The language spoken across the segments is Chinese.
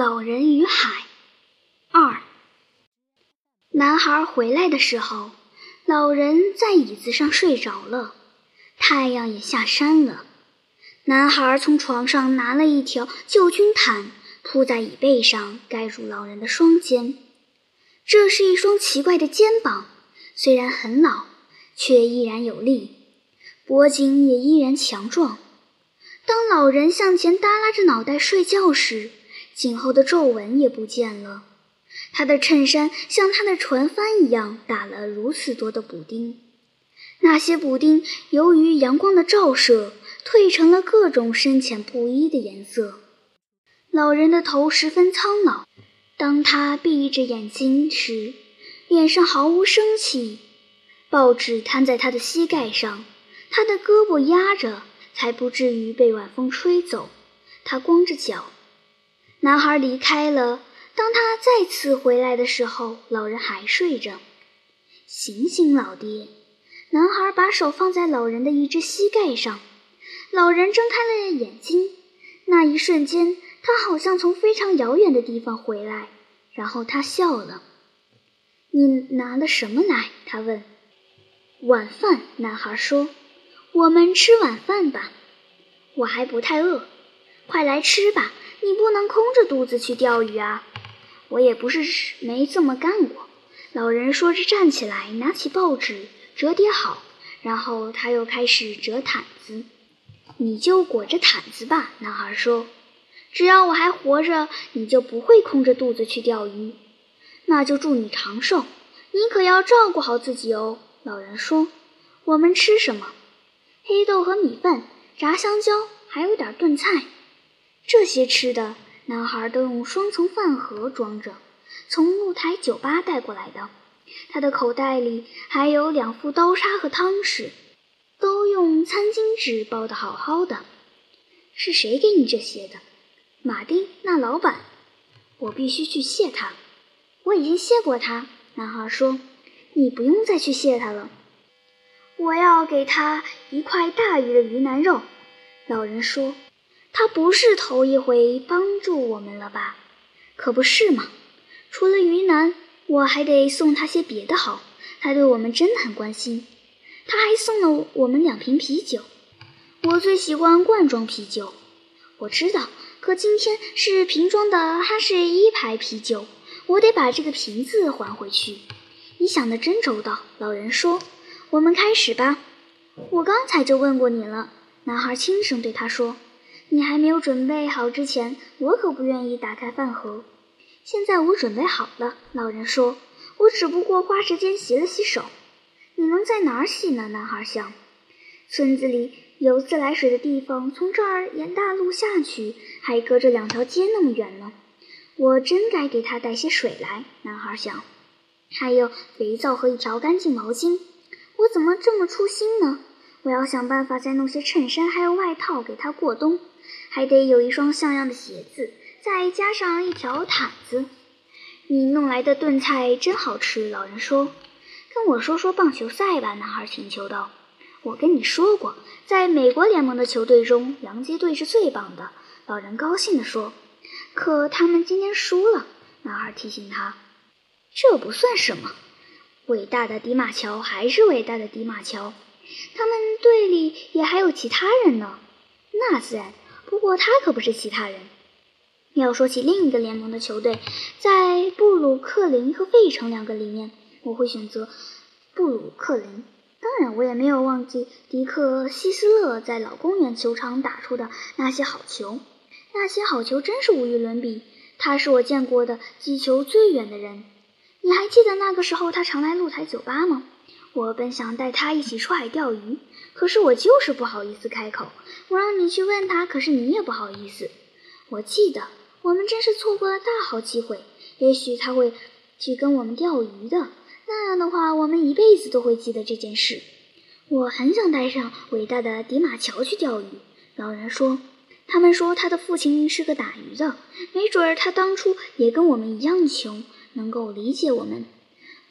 老人与海二。男孩回来的时候，老人在椅子上睡着了，太阳也下山了。男孩从床上拿了一条旧军毯，铺在椅背上，盖住老人的双肩。这是一双奇怪的肩膀，虽然很老，却依然有力，脖颈也依然强壮。当老人向前耷拉着脑袋睡觉时，颈后的皱纹也不见了，他的衬衫像他的船帆一样打了如此多的补丁，那些补丁由于阳光的照射，褪成了各种深浅不一的颜色。老人的头十分苍老，当他闭着眼睛时，脸上毫无生气。报纸摊在他的膝盖上，他的胳膊压着，才不至于被晚风吹走。他光着脚。男孩离开了。当他再次回来的时候，老人还睡着。醒醒，老爹！男孩把手放在老人的一只膝盖上。老人睁开了眼睛。那一瞬间，他好像从非常遥远的地方回来。然后他笑了。“你拿了什么来？”他问。“晚饭。”男孩说。“我们吃晚饭吧。我还不太饿。快来吃吧。”你不能空着肚子去钓鱼啊！我也不是没这么干过。老人说着站起来，拿起报纸折叠好，然后他又开始折毯子。你就裹着毯子吧，男孩说。只要我还活着，你就不会空着肚子去钓鱼。那就祝你长寿。你可要照顾好自己哦。老人说。我们吃什么？黑豆和米饭，炸香蕉，还有点炖菜。这些吃的，男孩都用双层饭盒装着，从露台酒吧带过来的。他的口袋里还有两副刀叉和汤匙，都用餐巾纸包得好好的。是谁给你这些的？马丁，那老板。我必须去谢他。我已经谢过他。男孩说：“你不用再去谢他了。”我要给他一块大鱼的鱼腩肉。老人说。他不是头一回帮助我们了吧？可不是嘛！除了云南，我还得送他些别的好。他对我们真的很关心。他还送了我们两瓶啤酒。我最喜欢罐装啤酒。我知道，可今天是瓶装的哈士一牌啤酒，我得把这个瓶子还回去。你想的真周到，老人说。我们开始吧。我刚才就问过你了。男孩轻声对他说。你还没有准备好之前，我可不愿意打开饭盒。现在我准备好了，老人说。我只不过花时间洗了洗手。你能在哪儿洗呢？男孩想。村子里有自来水的地方，从这儿沿大路下去，还隔着两条街那么远呢。我真该给他带些水来，男孩想。还有肥皂和一条干净毛巾。我怎么这么粗心呢？我要想办法再弄些衬衫还有外套给他过冬。还得有一双像样的鞋子，再加上一条毯子。你弄来的炖菜真好吃，老人说。跟我说说棒球赛吧，男孩请求道。我跟你说过，在美国联盟的球队中，洋基队是最棒的。老人高兴地说。可他们今天输了，男孩提醒他。这不算什么，伟大的迪马乔还是伟大的迪马乔。他们队里也还有其他人呢。那自然。不过他可不是其他人。要说起另一个联盟的球队，在布鲁克林和费城两个里面，我会选择布鲁克林。当然，我也没有忘记迪克·希斯勒在老公园球场打出的那些好球。那些好球真是无与伦比。他是我见过的击球最远的人。你还记得那个时候他常来露台酒吧吗？我本想带他一起出海钓鱼，可是我就是不好意思开口。我让你去问他，可是你也不好意思。我记得，我们真是错过了大好机会。也许他会去跟我们钓鱼的，那样的话，我们一辈子都会记得这件事。我很想带上伟大的迪马乔去钓鱼。老人说，他们说他的父亲是个打鱼的，没准儿他当初也跟我们一样穷，能够理解我们。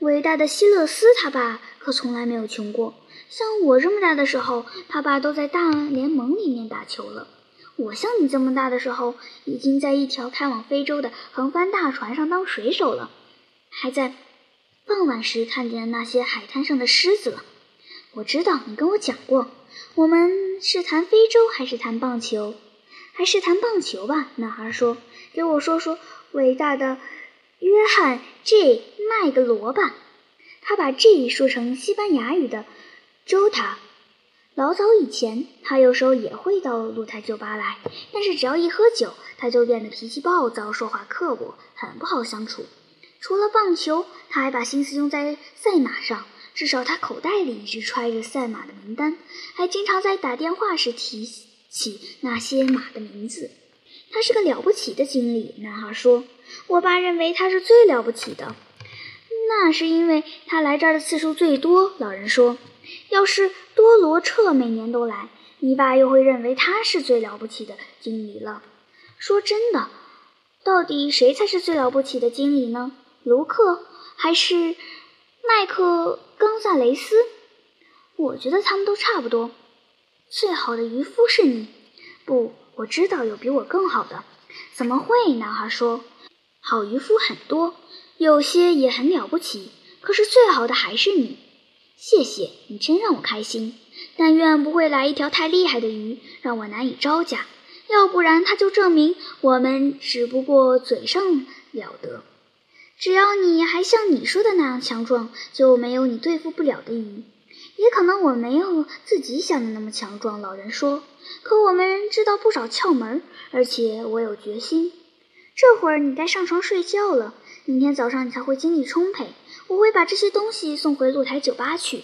伟大的希勒斯，他爸可从来没有穷过。像我这么大的时候，他爸都在大联盟里面打球了。我像你这么大的时候，已经在一条开往非洲的横帆大船上当水手了，还在傍晚时看见那些海滩上的狮子了。我知道你跟我讲过，我们是谈非洲还是谈棒球？还是谈棒球吧。男孩说：“给我说说伟大的约翰 ·J· 麦格罗吧。”他把 J 说成西班牙语的 Jota。老早以前，他有时候也会到露台酒吧来，但是只要一喝酒，他就变得脾气暴躁，说话刻薄，很不好相处。除了棒球，他还把心思用在赛马上，至少他口袋里一直揣着赛马的名单，还经常在打电话时提起那些马的名字。他是个了不起的经理，男孩说。我爸认为他是最了不起的，那是因为他来这儿的次数最多。老人说。要是多罗彻每年都来，你爸又会认为他是最了不起的经理了。说真的，到底谁才是最了不起的经理呢？卢克还是麦克冈萨雷斯？我觉得他们都差不多。最好的渔夫是你。不，我知道有比我更好的。怎么会？男孩说：“好渔夫很多，有些也很了不起。可是最好的还是你。”谢谢你，真让我开心。但愿不会来一条太厉害的鱼，让我难以招架。要不然，他就证明我们只不过嘴上了得。只要你还像你说的那样强壮，就没有你对付不了的鱼。也可能我没有自己想的那么强壮。老人说：“可我们知道不少窍门，而且我有决心。”这会儿你该上床睡觉了。明天早上你才会精力充沛。我会把这些东西送回露台酒吧去，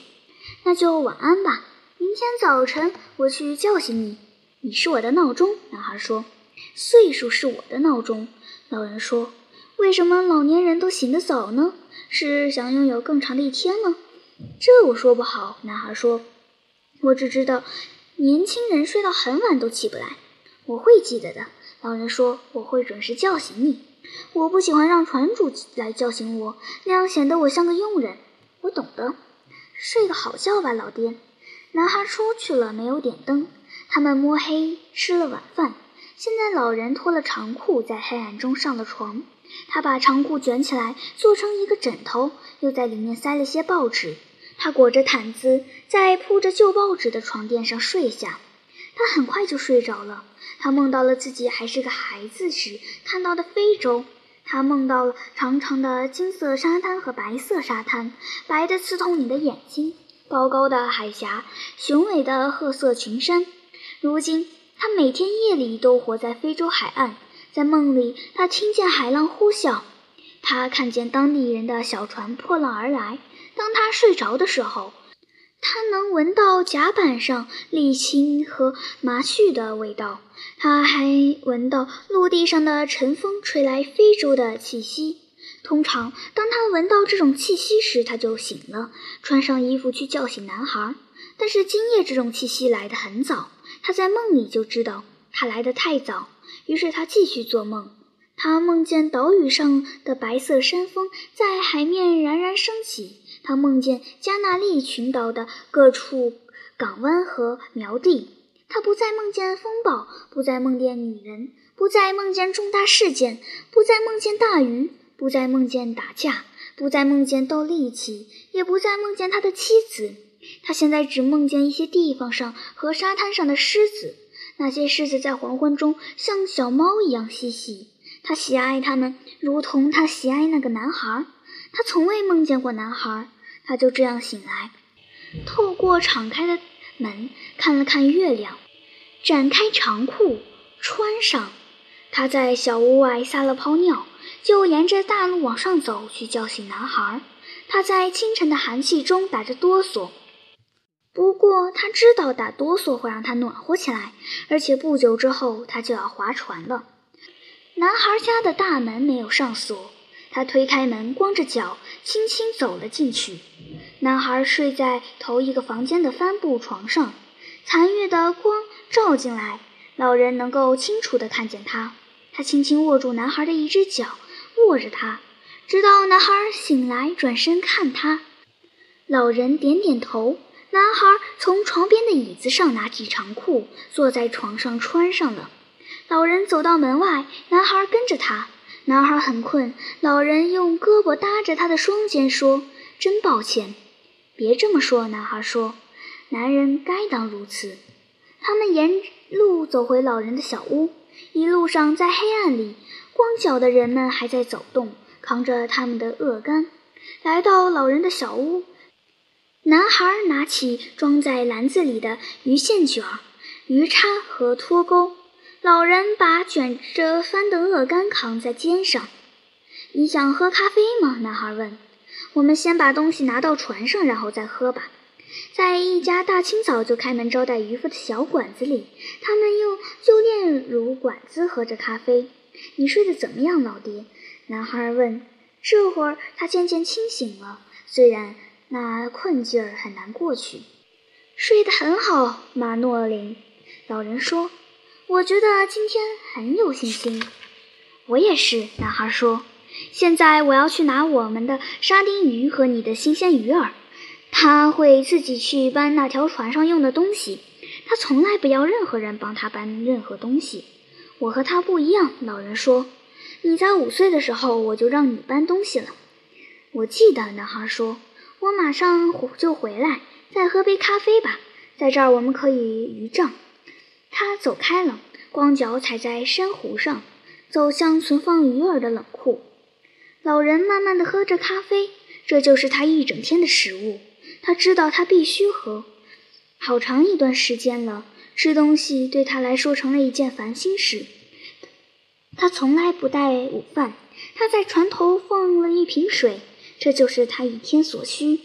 那就晚安吧。明天早晨我去叫醒你。你是我的闹钟，男孩说。岁数是我的闹钟，老人说。为什么老年人都醒得早呢？是想拥有更长的一天吗？这我说不好，男孩说。我只知道，年轻人睡到很晚都起不来。我会记得的，老人说。我会准时叫醒你。我不喜欢让船主来叫醒我，那样显得我像个佣人。我懂得，睡个好觉吧，老爹。男孩出去了，没有点灯。他们摸黑吃了晚饭。现在老人脱了长裤，在黑暗中上了床。他把长裤卷起来，做成一个枕头，又在里面塞了些报纸。他裹着毯子，在铺着旧报纸的床垫上睡下。他很快就睡着了。他梦到了自己还是个孩子时看到的非洲。他梦到了长长的金色沙滩和白色沙滩，白的刺痛你的眼睛；高高的海峡，雄伟的褐色群山。如今，他每天夜里都活在非洲海岸。在梦里，他听见海浪呼啸，他看见当地人的小船破浪而来。当他睡着的时候，他能闻到甲板上沥青和麻絮的味道，他还闻到陆地上的晨风吹来非洲的气息。通常，当他闻到这种气息时，他就醒了，穿上衣服去叫醒男孩。但是今夜这种气息来得很早，他在梦里就知道他来得太早，于是他继续做梦。他梦见岛屿上的白色山峰在海面冉冉升起。他梦见加纳利群岛的各处港湾和苗地。他不再梦见风暴，不再梦见女人，不再梦见重大事件，不再梦见大鱼，不再梦见打架，不再梦见斗力气，也不再梦见他的妻子。他现在只梦见一些地方上和沙滩上的狮子。那些狮子在黄昏中像小猫一样嬉戏。他喜爱它们，如同他喜爱那个男孩。他从未梦见过男孩。他就这样醒来，透过敞开的门看了看月亮，展开长裤穿上。他在小屋外撒了泡尿，就沿着大路往上走去叫醒男孩。他在清晨的寒气中打着哆嗦，不过他知道打哆嗦会让他暖和起来，而且不久之后他就要划船了。男孩家的大门没有上锁。他推开门，光着脚，轻轻走了进去。男孩睡在头一个房间的帆布床上，残月的光照进来，老人能够清楚地看见他。他轻轻握住男孩的一只脚，握着他，直到男孩醒来，转身看他。老人点点头。男孩从床边的椅子上拿起长裤，坐在床上穿上了。老人走到门外，男孩跟着他。男孩很困，老人用胳膊搭着他的双肩，说：“真抱歉。”“别这么说。”男孩说，“男人该当如此。”他们沿路走回老人的小屋，一路上在黑暗里，光脚的人们还在走动，扛着他们的鹅杆。来到老人的小屋，男孩拿起装在篮子里的鱼线卷、鱼叉和拖钩。老人把卷着帆的鹅肝扛在肩上。你想喝咖啡吗？男孩问。我们先把东西拿到船上，然后再喝吧。在一家大清早就开门招待渔夫的小馆子里，他们用旧炼乳管子喝着咖啡。你睡得怎么样，老爹？男孩问。这会儿他渐渐清醒了，虽然那困劲儿很难过去。睡得很好，马诺林。老人说。我觉得今天很有信心，我也是。男孩说：“现在我要去拿我们的沙丁鱼和你的新鲜鱼饵。他会自己去搬那条船上用的东西。他从来不要任何人帮他搬任何东西。我和他不一样。”老人说：“你在五岁的时候，我就让你搬东西了。”我记得。男孩说：“我马上就回来，再喝杯咖啡吧。在这儿我们可以渔账。”他走开了，光脚踩在珊瑚上，走向存放鱼饵的冷库。老人慢慢地喝着咖啡，这就是他一整天的食物。他知道他必须喝，好长一段时间了，吃东西对他来说成了一件烦心事。他从来不带午饭，他在船头放了一瓶水，这就是他一天所需。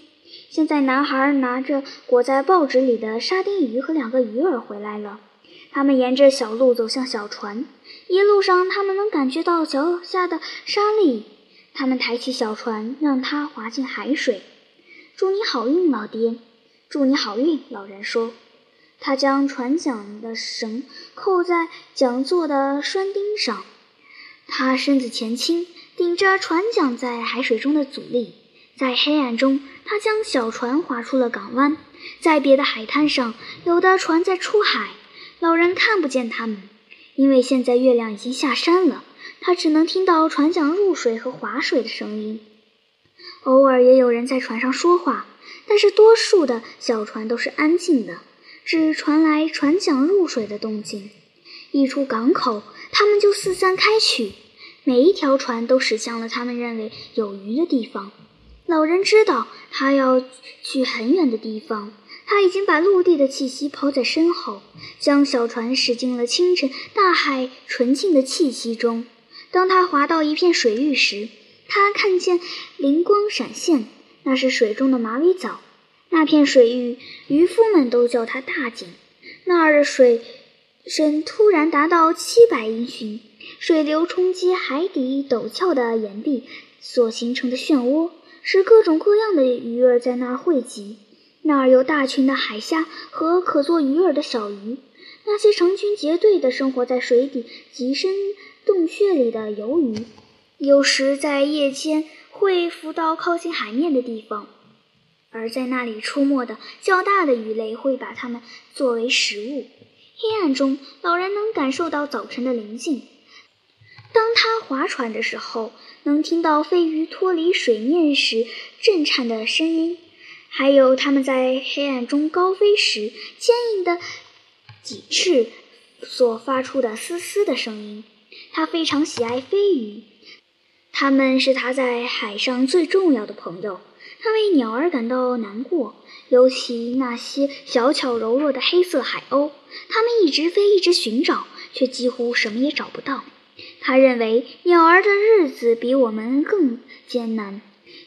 现在，男孩拿着裹在报纸里的沙丁鱼和两个鱼饵回来了。他们沿着小路走向小船，一路上他们能感觉到脚下的沙粒。他们抬起小船，让它滑进海水。祝你好运，老爹！祝你好运，老人说。他将船桨的绳扣在桨座的栓钉上。他身子前倾，顶着船桨在海水中的阻力。在黑暗中，他将小船划出了港湾。在别的海滩上，有的船在出海。老人看不见他们，因为现在月亮已经下山了。他只能听到船桨入水和划水的声音。偶尔也有人在船上说话，但是多数的小船都是安静的，只传来船桨入水的动静。一出港口，他们就四散开去，每一条船都驶向了他们认为有鱼的地方。老人知道他要去很远的地方。他已经把陆地的气息抛在身后，将小船驶进了清晨大海纯净的气息中。当他划到一片水域时，他看见灵光闪现，那是水中的马尾藻。那片水域，渔夫们都叫它大井。那儿的水深突然达到七百英寻，水流冲击海底陡峭的岩壁所形成的漩涡，使各种各样的鱼儿在那儿汇集。那儿有大群的海虾和可做鱼饵的小鱼，那些成群结队地生活在水底极深洞穴里的游鱼，有时在夜间会浮到靠近海面的地方，而在那里出没的较大的鱼类会把它们作为食物。黑暗中，老人能感受到早晨的宁静。当他划船的时候，能听到飞鱼脱离水面时震颤的声音。还有它们在黑暗中高飞时坚硬的脊翅所发出的嘶嘶的声音。他非常喜爱飞鱼，它们是他在海上最重要的朋友。他为鸟儿感到难过，尤其那些小巧柔弱的黑色海鸥。它们一直飞，一直寻找，却几乎什么也找不到。他认为鸟儿的日子比我们更艰难。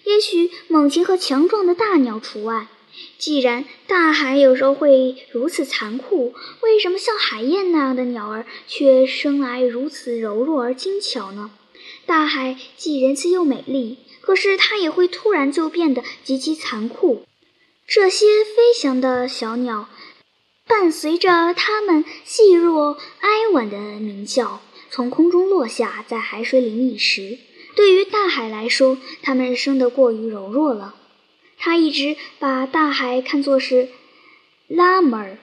也许猛禽和强壮的大鸟除外。既然大海有时候会如此残酷，为什么像海燕那样的鸟儿却生来如此柔弱而精巧呢？大海既仁慈又美丽，可是它也会突然就变得极其残酷。这些飞翔的小鸟，伴随着它们细弱哀婉的鸣叫，从空中落下，在海水里觅食。对于大海来说，它们生得过于柔弱了。他一直把大海看作是拉门儿，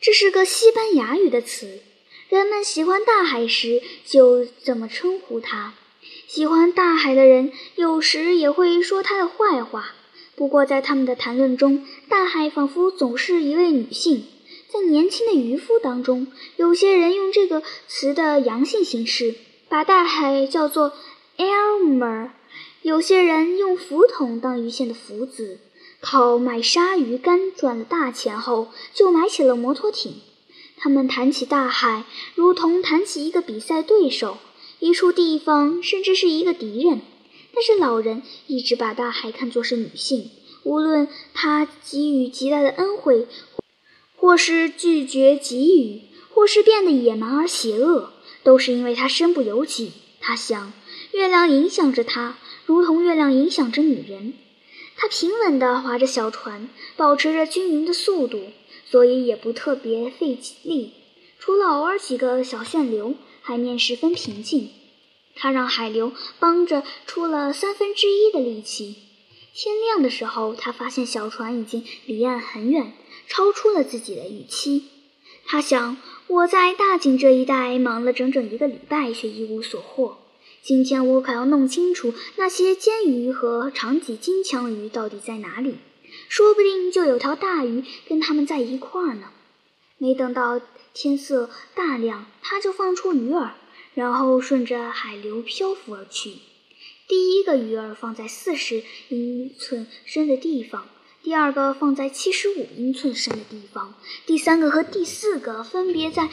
这是个西班牙语的词。人们喜欢大海时就这么称呼它。喜欢大海的人有时也会说它的坏话。不过，在他们的谈论中，大海仿佛总是一位女性。在年轻的渔夫当中，有些人用这个词的阳性形式，把大海叫做 Elmer；有些人用浮筒当鱼线的浮子，靠卖鲨鱼干赚了大钱后，就买起了摩托艇。他们谈起大海，如同谈起一个比赛对手、一处地方，甚至是一个敌人。但是老人一直把大海看作是女性，无论她给予极大的恩惠，或是拒绝给予，或是变得野蛮而邪恶，都是因为他身不由己。他想，月亮影响着他，如同月亮影响着女人。他平稳地划着小船，保持着均匀的速度，所以也不特别费力。除了偶尔几个小旋流，海面十分平静。他让海流帮着出了三分之一的力气。天亮的时候，他发现小船已经离岸很远，超出了自己的预期。他想：我在大井这一带忙了整整一个礼拜，却一无所获。今天我可要弄清楚那些尖鱼和长脊金枪鱼到底在哪里，说不定就有条大鱼跟他们在一块儿呢。没等到天色大亮，他就放出鱼饵。然后顺着海流漂浮而去。第一个鱼儿放在四十英寸深的地方，第二个放在七十五英寸深的地方，第三个和第四个分别在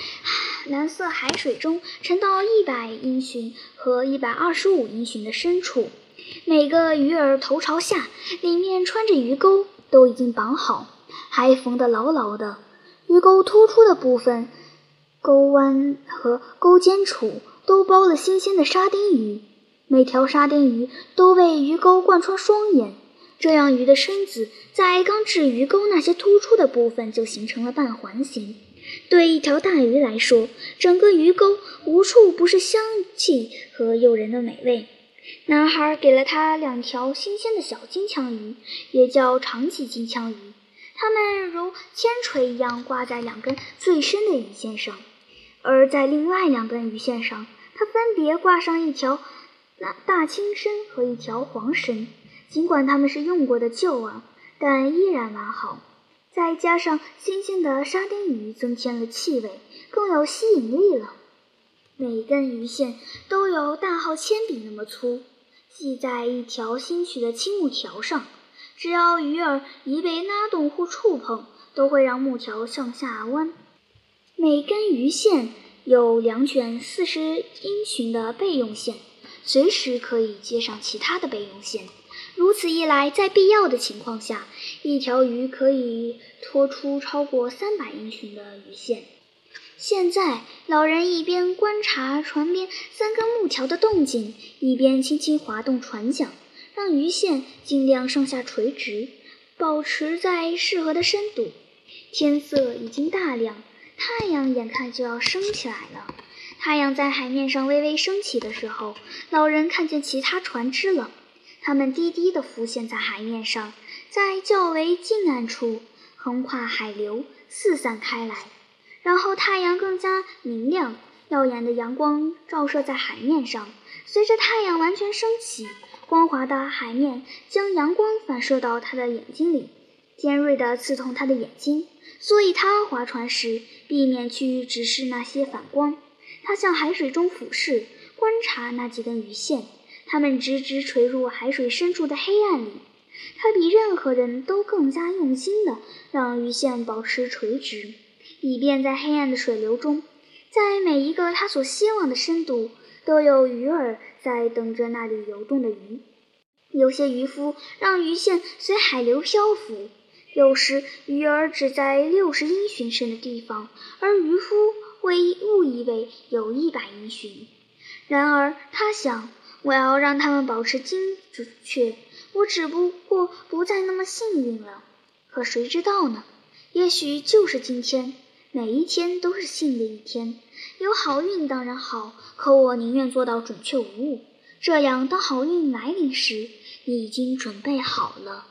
蓝色海水中沉到一百英寻和一百二十五英寻的深处。每个鱼儿头朝下，里面穿着鱼钩，都已经绑好，还缝得牢牢的。鱼钩突出的部分，钩弯和钩尖处。都包了新鲜的沙丁鱼，每条沙丁鱼都被鱼钩贯穿双眼，这样鱼的身子在刚至鱼钩那些突出的部分就形成了半环形。对一条大鱼来说，整个鱼钩无处不是香气和诱人的美味。男孩给了他两条新鲜的小金枪鱼，也叫长鳍金枪鱼，它们如铅锤一样挂在两根最深的鱼线上。而在另外两根鱼线上，他分别挂上一条大大青身和一条黄身。尽管它们是用过的旧饵，但依然完好。再加上新鲜的沙丁鱼，增添了气味，更有吸引力了。每根鱼线都有大号铅笔那么粗，系在一条新取的青木条上。只要鱼饵一被拉动或触碰，都会让木条向下弯。每根鱼线有两卷四十英寻的备用线，随时可以接上其他的备用线。如此一来，在必要的情况下，一条鱼可以拖出超过三百英寻的鱼线。现在，老人一边观察船边三根木条的动静，一边轻轻滑动船桨，让鱼线尽量上下垂直，保持在适合的深度。天色已经大亮。太阳眼看就要升起来了。太阳在海面上微微升起的时候，老人看见其他船只了。它们低低地浮现在海面上，在较为近岸处横跨海流，四散开来。然后太阳更加明亮，耀眼的阳光照射在海面上。随着太阳完全升起，光滑的海面将阳光反射到他的眼睛里，尖锐地刺痛他的眼睛。所以他划船时避免去直视那些反光。他向海水中俯视，观察那几根鱼线，它们直直垂入海水深处的黑暗里。他比任何人都更加用心地让鱼线保持垂直，以便在黑暗的水流中，在每一个他所希望的深度，都有鱼儿在等着那里游动的鱼。有些渔夫让鱼线随海流漂浮。有时鱼儿只在六十英寻深的地方，而渔夫会误以为有一百英寻。然而他想，我要让他们保持精准确，我只不过不再那么幸运了。可谁知道呢？也许就是今天，每一天都是幸的一天。有好运当然好，可我宁愿做到准确无误。这样，当好运来临时，你已经准备好了。